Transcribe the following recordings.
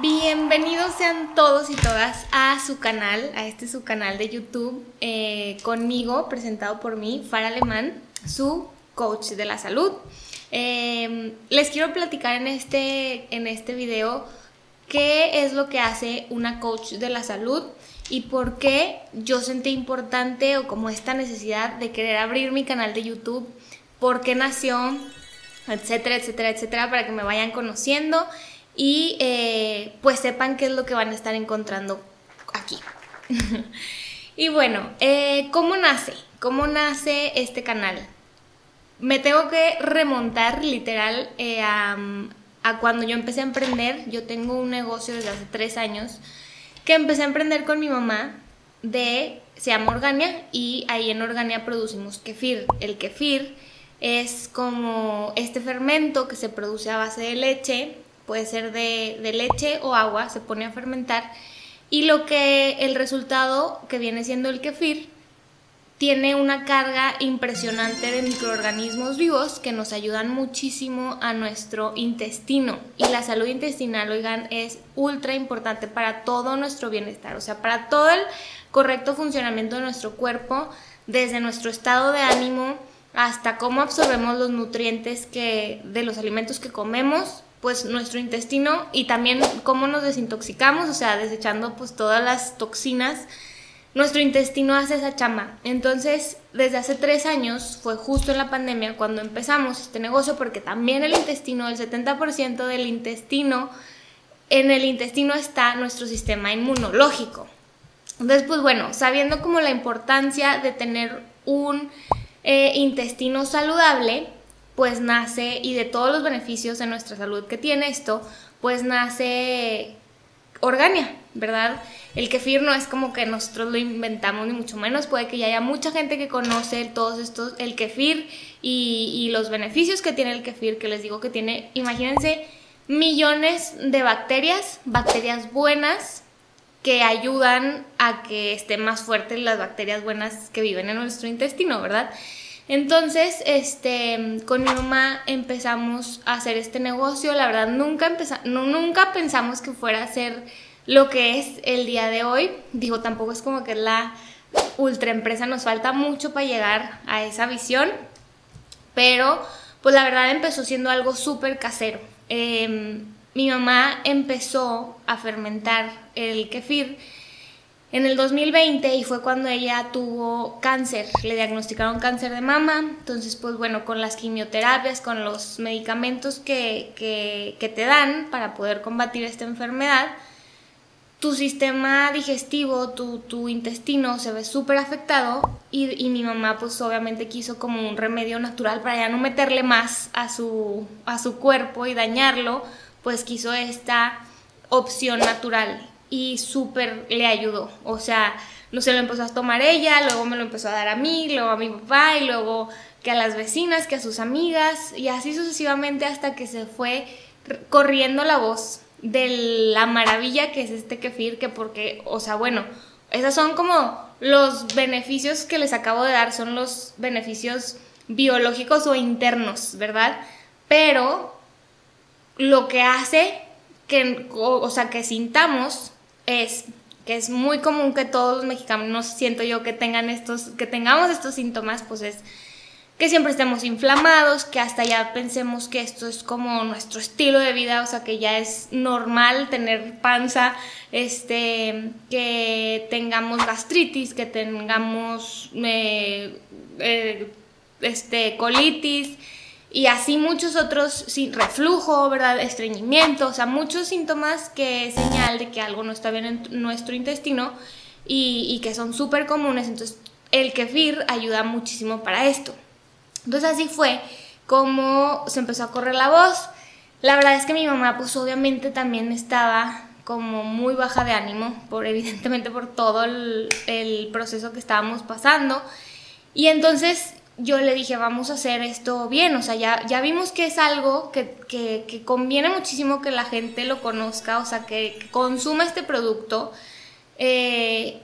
Bienvenidos sean todos y todas a su canal, a este su canal de YouTube, eh, conmigo, presentado por mí, Fara Alemán, su coach de la salud. Eh, les quiero platicar en este, en este video qué es lo que hace una coach de la salud y por qué yo sentí importante o como esta necesidad de querer abrir mi canal de YouTube, por qué nació, etcétera, etcétera, etcétera, para que me vayan conociendo y eh, pues sepan qué es lo que van a estar encontrando aquí. y bueno, eh, ¿cómo nace? ¿Cómo nace este canal? Me tengo que remontar literal eh, a, a cuando yo empecé a emprender. Yo tengo un negocio desde hace tres años que empecé a emprender con mi mamá de, se llama Organia y ahí en Organia producimos kefir. El kefir es como este fermento que se produce a base de leche, puede ser de, de leche o agua, se pone a fermentar y lo que el resultado que viene siendo el kefir tiene una carga impresionante de microorganismos vivos que nos ayudan muchísimo a nuestro intestino. Y la salud intestinal, oigan, es ultra importante para todo nuestro bienestar, o sea, para todo el correcto funcionamiento de nuestro cuerpo, desde nuestro estado de ánimo hasta cómo absorbemos los nutrientes que, de los alimentos que comemos, pues nuestro intestino y también cómo nos desintoxicamos, o sea, desechando pues todas las toxinas nuestro intestino hace esa chama. Entonces, desde hace tres años, fue justo en la pandemia cuando empezamos este negocio, porque también el intestino, el 70% del intestino, en el intestino está nuestro sistema inmunológico. Entonces, pues bueno, sabiendo como la importancia de tener un eh, intestino saludable, pues nace, y de todos los beneficios de nuestra salud que tiene esto, pues nace Organia, ¿verdad? El kefir no es como que nosotros lo inventamos, ni mucho menos. Puede que ya haya mucha gente que conoce todos estos, el kefir y, los beneficios que tiene el kefir, que les digo que tiene, imagínense, millones de bacterias, bacterias buenas, que ayudan a que estén más fuertes las bacterias buenas que viven en nuestro intestino, ¿verdad? Entonces, este, con mi mamá empezamos a hacer este negocio. La verdad, nunca, nunca pensamos que fuera a ser lo que es el día de hoy. Digo, tampoco es como que es la ultra empresa, nos falta mucho para llegar a esa visión, pero pues la verdad empezó siendo algo súper casero. Em, mi mamá empezó a fermentar el kefir en el 2020 y fue cuando ella tuvo cáncer, le diagnosticaron cáncer de mama, entonces pues bueno, con las quimioterapias, con los medicamentos que, que te dan para poder combatir esta enfermedad, tu sistema digestivo, tu, tu intestino se ve súper afectado y, y, mi mamá pues obviamente quiso como un remedio natural para ya no meterle más a su, a su cuerpo y dañarlo, pues quiso esta opción natural y súper le ayudó. O sea, no se lo empezó a tomar ella, luego me lo empezó a dar a mí, luego a mi papá y luego que a las vecinas, que a sus amigas y así sucesivamente hasta que se fue corriendo la voz de la maravilla que es este kefir, que porque, o sea, bueno, esos son como los beneficios que les acabo de dar, son los beneficios biológicos o internos, ¿verdad? Pero lo que hace que, o, sea, que sintamos es que es muy común que todos los mexicanos siento yo que tengan estos, que tengamos estos síntomas, pues es que siempre estemos inflamados, que hasta ya pensemos que esto es como nuestro estilo de vida, o sea, que ya es normal tener panza, este, que tengamos gastritis, que tengamos eh, eh, este, colitis y así muchos otros, sí, reflujo, ¿verdad? Estreñimiento, o sea, muchos síntomas que señal de que algo no está bien en nuestro intestino y, que son súper comunes, entonces el kefir ayuda muchísimo para esto. Entonces así fue como se empezó a correr la voz. La verdad es que mi mamá pues obviamente también estaba como muy baja de ánimo, por evidentemente por todo el, proceso que estábamos pasando. Y entonces yo le dije, vamos a hacer esto bien, o sea, ya, ya vimos que es algo que, que, conviene muchísimo que la gente lo conozca, o sea, que, consuma este producto. Eh,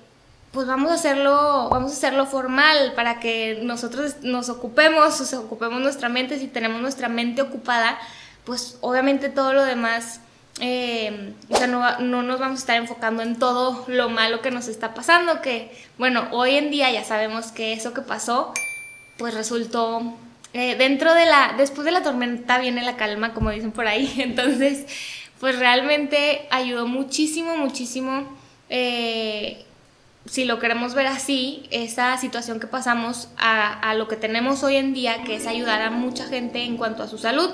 pues vamos a hacerlo, vamos a hacerlo formal para que nosotros nos ocupemos, o ocupemos nuestra mente, si tenemos nuestra mente ocupada, pues obviamente todo lo demás eh, o sea, no, no, nos vamos a estar enfocando en todo lo malo que nos está pasando, que bueno, hoy en día ya sabemos que eso que pasó, pues resultó, eh, dentro de la, después de la tormenta viene la calma, como dicen por ahí, entonces, pues realmente ayudó muchísimo, muchísimo, eh, si lo queremos ver así, esa situación que pasamos a, a lo que tenemos hoy en día, que es ayudar a mucha gente en cuanto a su salud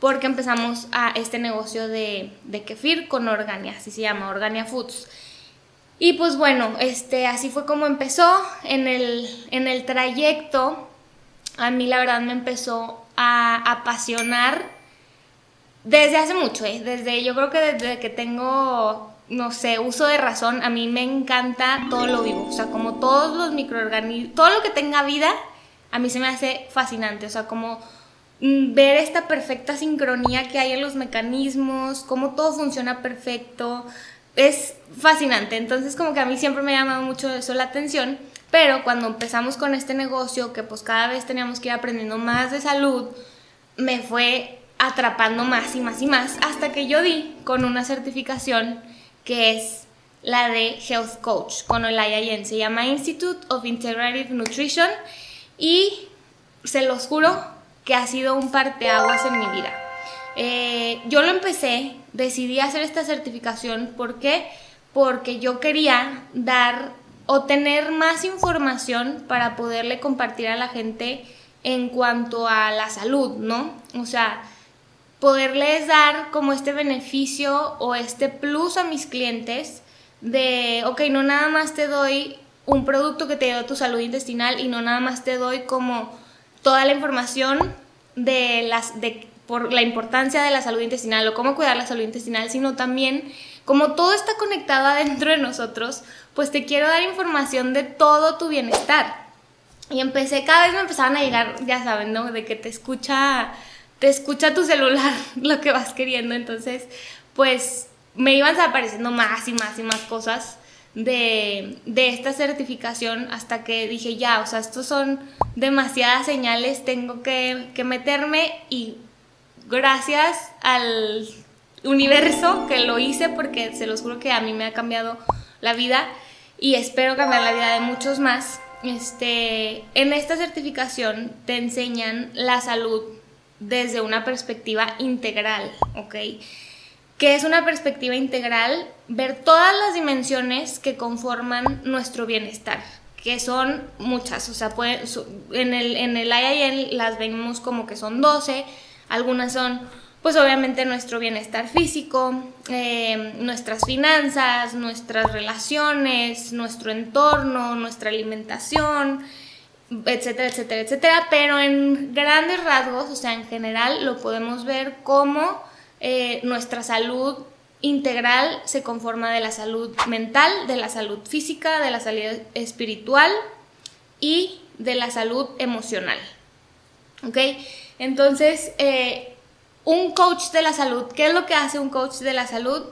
porque empezamos a este negocio de, kefir con Organia, así se llama, Organia Foods. Y pues bueno, este, así fue como empezó. En el, en el trayecto, a mí la verdad me empezó a apasionar desde hace mucho, ¿eh? desde yo creo que desde que tengo, no sé, uso de razón, a mí me encanta todo lo vivo, o sea, como todos los microorganismos, todo lo que tenga vida, a mí se me hace fascinante, o sea, como Mm, ver esta perfecta sincronía que hay en los mecanismos, cómo todo funciona perfecto, es fascinante. Entonces como que a mí siempre me ha llamado mucho eso la atención, pero cuando empezamos con este negocio, que pues cada vez teníamos que ir aprendiendo más de salud, me fue atrapando más y más y más hasta que yo di con una certificación que es la de Health Coach con el IIN. Se llama Institute of Integrative Nutrition y se los juro que ha sido un parteaguas en mi vida. Eh, yo lo empecé, decidí hacer esta certificación, ¿por qué? Porque yo quería dar o tener más información para poderle compartir a la gente en cuanto a la salud, ¿no? O sea, poderles dar como este beneficio o este plus a mis clientes de, ok, no nada más te doy un producto que te a tu salud intestinal y no nada más te doy como toda la información de las, de, por la importancia de la salud intestinal o cómo cuidar la salud intestinal, sino también como todo está conectado adentro de nosotros, pues te quiero dar información de todo tu bienestar. Y empecé, cada vez me empezaban a llegar, ya saben, ¿no? De que te escucha, te escucha tu celular lo que vas queriendo. Entonces, pues me iban apareciendo más y más y más cosas de, esta certificación hasta que dije, ya, o sea, estos son demasiadas señales, tengo que, meterme y gracias al universo que lo hice porque se los juro que a mí me ha cambiado la vida y espero cambiar la vida de muchos más. Este, en esta certificación te enseñan la salud desde una perspectiva integral, ¿ok? que es una perspectiva integral, ver todas las dimensiones que conforman nuestro bienestar, que son muchas, o sea, en, el, en el las vemos como que son 12, algunas son pues obviamente nuestro bienestar físico, eh, nuestras finanzas, nuestras relaciones, nuestro entorno, nuestra alimentación, etcétera, etcétera, etcétera, pero en grandes rasgos, o sea, en general lo podemos ver como eh, nuestra salud integral se conforma de la salud mental, de la salud física, de la salud espiritual y de la salud emocional. ¿Ok? Entonces, eh, un coach de la salud, ¿qué es lo que hace un coach de la salud?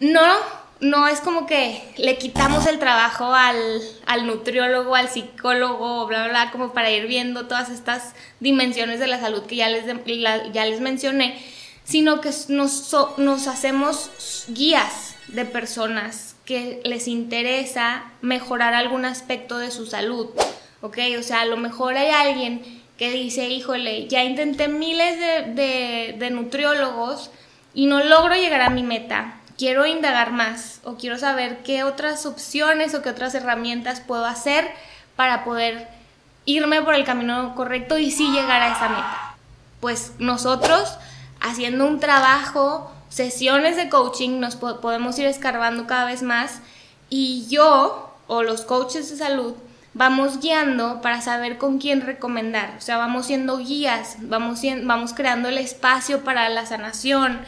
No, no es como que le quitamos el trabajo al, nutriólogo, al psicólogo, bla, bla, bla, como para ir viendo todas estas dimensiones de la salud que ya les, ya les mencioné sino que nos, nos hacemos guías de personas que les interesa mejorar algún aspecto de su salud, ¿ok? O sea, a lo mejor hay alguien que dice, híjole, ya intenté miles de, de, nutriólogos y no logro llegar a mi meta, quiero indagar más o quiero saber qué otras opciones o qué otras herramientas puedo hacer para poder irme por el camino correcto y sí llegar a esa meta. Pues nosotros haciendo un trabajo, sesiones de coaching, nos podemos ir escarbando cada vez más y yo o los coaches de salud vamos guiando para saber con quién recomendar, o sea, vamos siendo guías, vamos, vamos creando el espacio para la sanación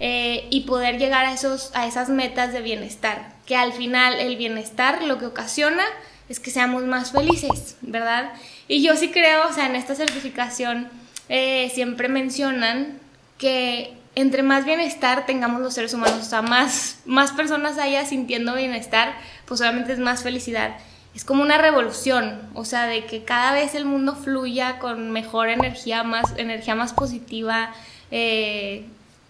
eh, y poder llegar a, esos, a esas metas de bienestar, que al final el bienestar lo que ocasiona es que seamos más felices, ¿verdad? Y yo sí creo, o sea, en esta certificación eh, siempre mencionan que entre más bienestar tengamos los seres humanos, o sea, más, más personas haya sintiendo bienestar, pues obviamente es más felicidad. Es como una revolución, o sea, de que cada vez el mundo fluya con mejor energía, más energía más positiva, eh,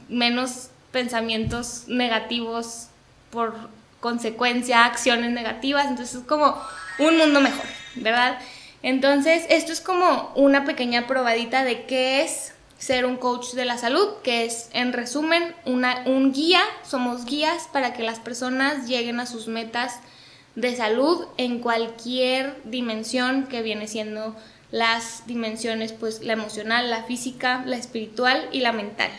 menos pensamientos negativos por consecuencia, acciones negativas, entonces es como un mundo mejor, ¿verdad? Entonces, esto es como una pequeña probadita de qué es ser un coach de la salud, que es en resumen una, un guía, somos guías para que las personas lleguen a sus metas de salud en cualquier dimensión que viene siendo las dimensiones, pues la emocional, la física, la espiritual y la mental.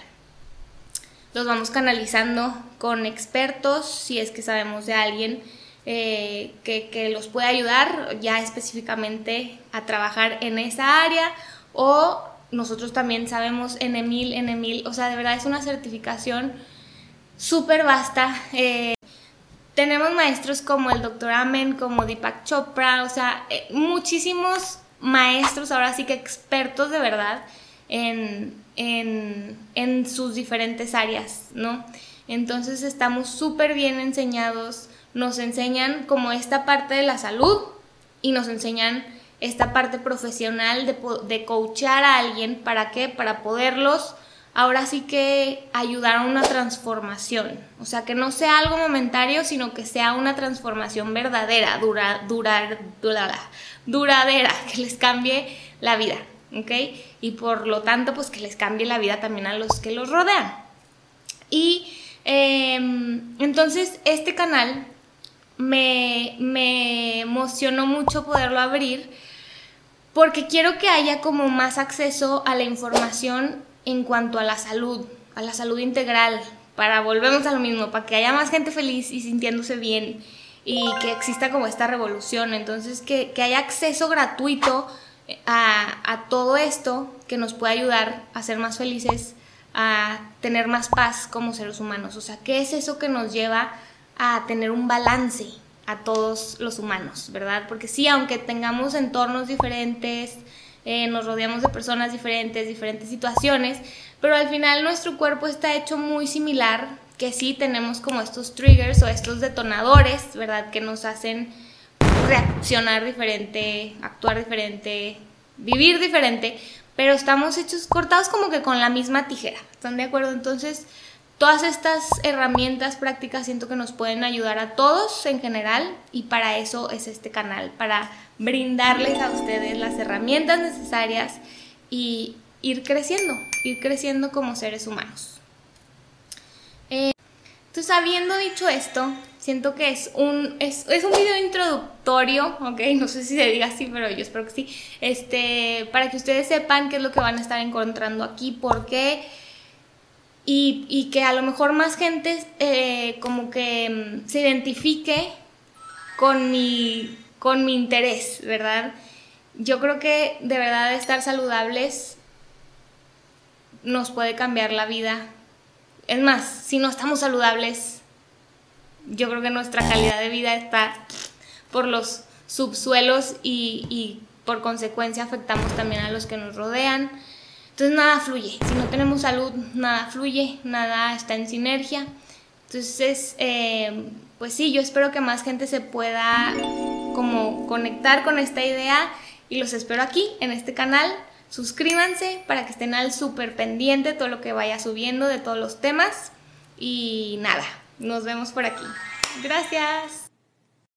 Los vamos canalizando con expertos, si es que sabemos de alguien eh, que, que los puede ayudar ya específicamente a trabajar en esa área o nosotros también sabemos en Emil, en Emil, o sea, de verdad es una certificación súper vasta. Eh, tenemos maestros como el Dr. Amen, como Deepak Chopra, o sea, eh, muchísimos maestros, ahora sí que expertos de verdad en, en, en sus diferentes áreas, ¿no? Entonces estamos súper bien enseñados, nos enseñan como esta parte de la salud y nos enseñan esta parte profesional de, de coachar a alguien, ¿para qué? Para poderlos ahora sí que ayudar a una transformación. O sea, que no sea algo momentario, sino que sea una transformación verdadera, dura, durar, duradera, que les cambie la vida, ¿ok? Y por lo tanto, pues que les cambie la vida también a los que los rodean. Y em, entonces, este canal me, me emocionó mucho poderlo abrir porque quiero que haya como más acceso a la información en cuanto a la salud, a la salud integral, para volvemos a lo mismo, para que haya más gente feliz y sintiéndose bien y que exista como esta revolución. Entonces, que, haya acceso gratuito a, a, todo esto que nos puede ayudar a ser más felices, a tener más paz como seres humanos. O sea, ¿qué es eso que nos lleva a tener un balance a todos los humanos, verdad? Porque sí, aunque tengamos entornos diferentes, eh, nos rodeamos de personas diferentes, diferentes situaciones, pero al final nuestro cuerpo está hecho muy similar, que sí tenemos como estos triggers o estos detonadores, ¿verdad? Que nos hacen reaccionar diferente, actuar diferente, vivir diferente, pero estamos hechos cortados como que con la misma tijera, ¿están de acuerdo? Entonces, todas estas herramientas prácticas siento que nos pueden ayudar a todos en general y para eso es este canal, para brindarles a ustedes las herramientas necesarias y ir creciendo, ir creciendo como seres humanos. Eh, entonces, habiendo dicho esto, siento que es un, es, un video introductorio, ok, no sé si se diga así, pero yo espero que sí, este, para que ustedes sepan qué es lo que van a estar encontrando aquí, por qué, y, que a lo mejor más gente eh, como que mm, se identifique con mi con mi interés, ¿verdad? Yo creo que de verdad estar saludables nos puede cambiar la vida. Es más, si no estamos saludables, yo creo que nuestra calidad de vida está por los subsuelos y, y por consecuencia afectamos también a los que nos rodean. Entonces nada fluye. Si no tenemos salud, nada fluye, nada está en sinergia. Entonces, eh, pues sí, yo espero que más gente se pueda como conectar con esta idea y los espero aquí en este canal. Suscríbanse para que estén al súper pendiente de todo lo que vaya subiendo, de todos los temas. Y nada, nos vemos por aquí. Gracias.